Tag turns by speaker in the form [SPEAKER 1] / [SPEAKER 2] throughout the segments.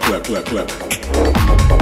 [SPEAKER 1] Clap, clap, clap.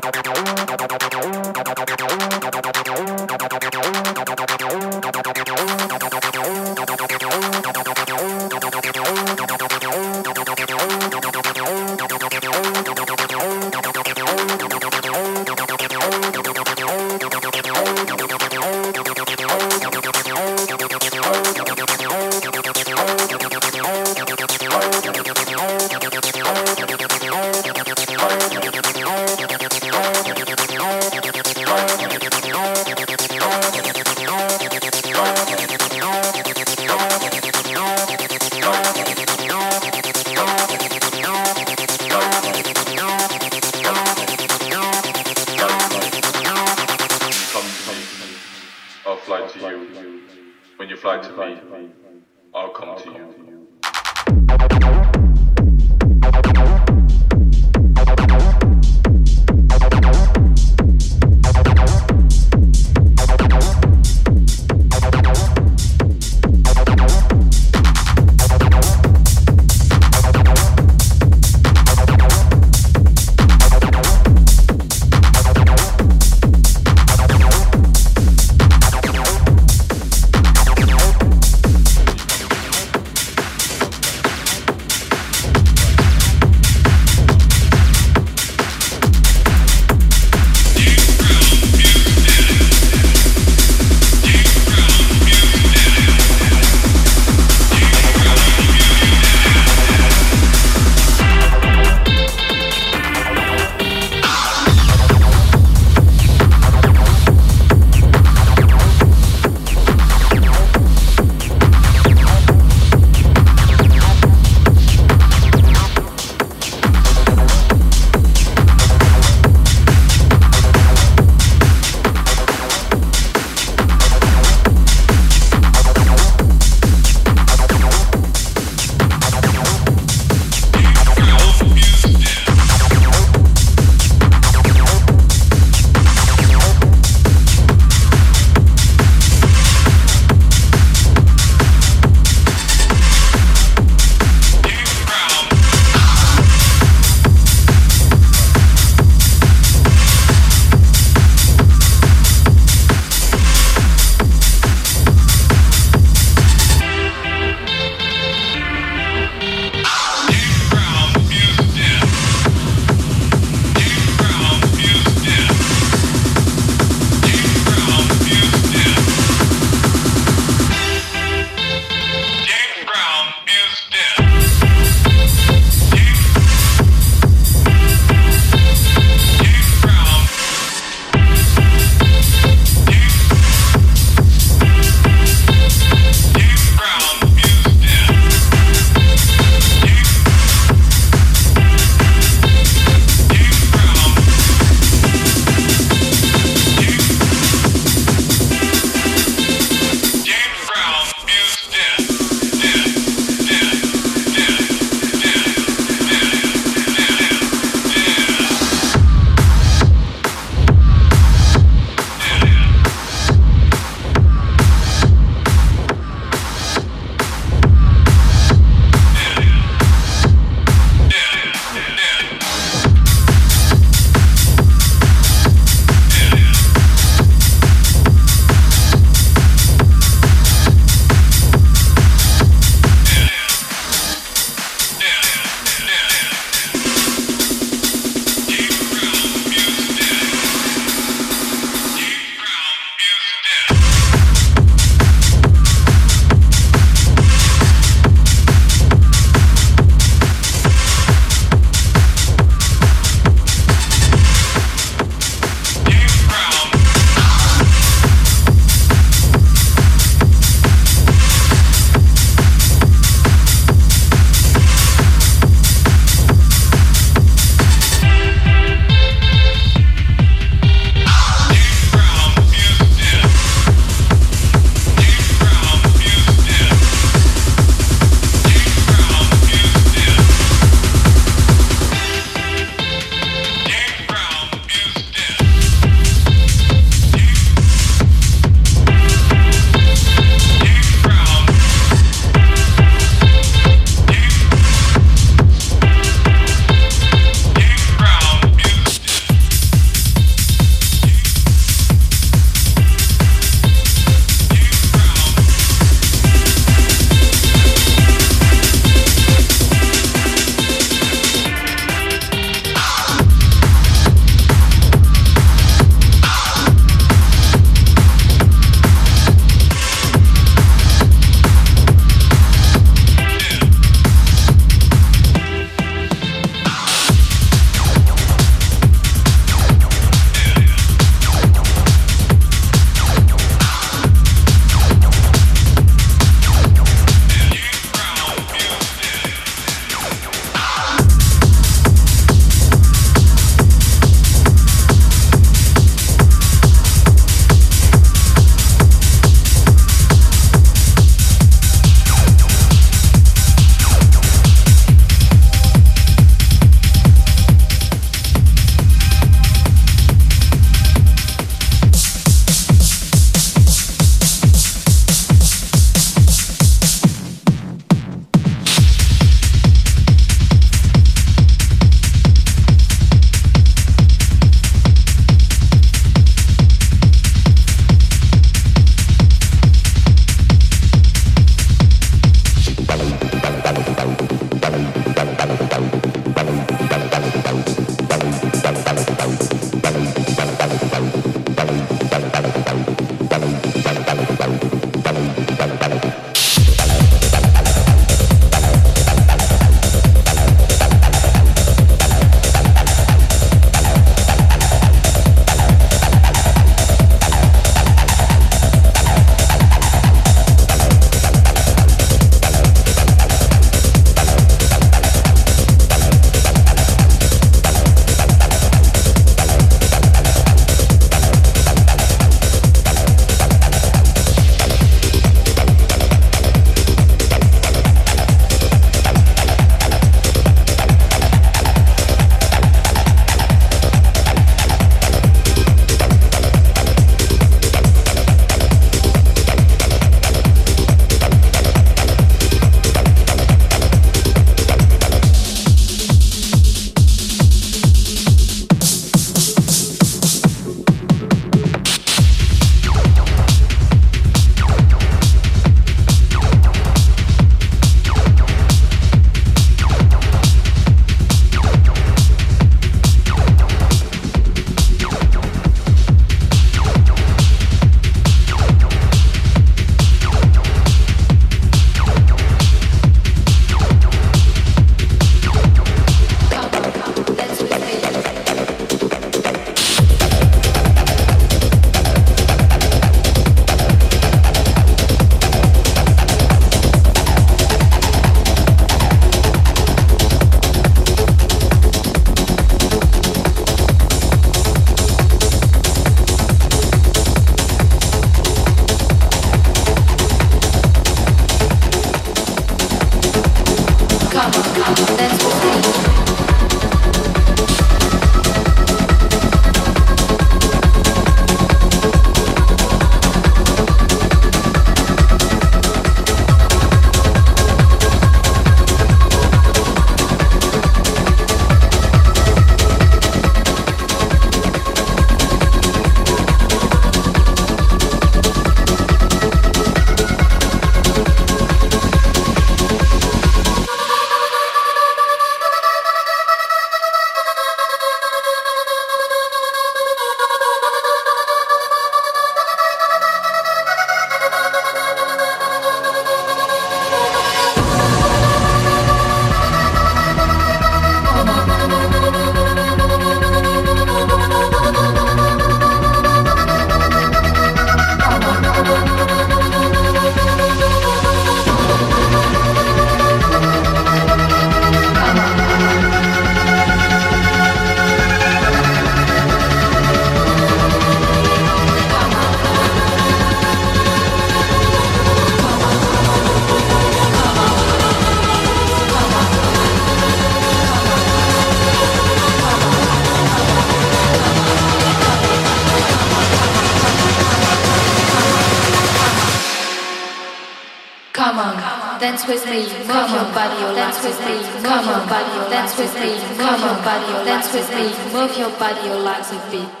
[SPEAKER 2] body
[SPEAKER 3] or lots of feet.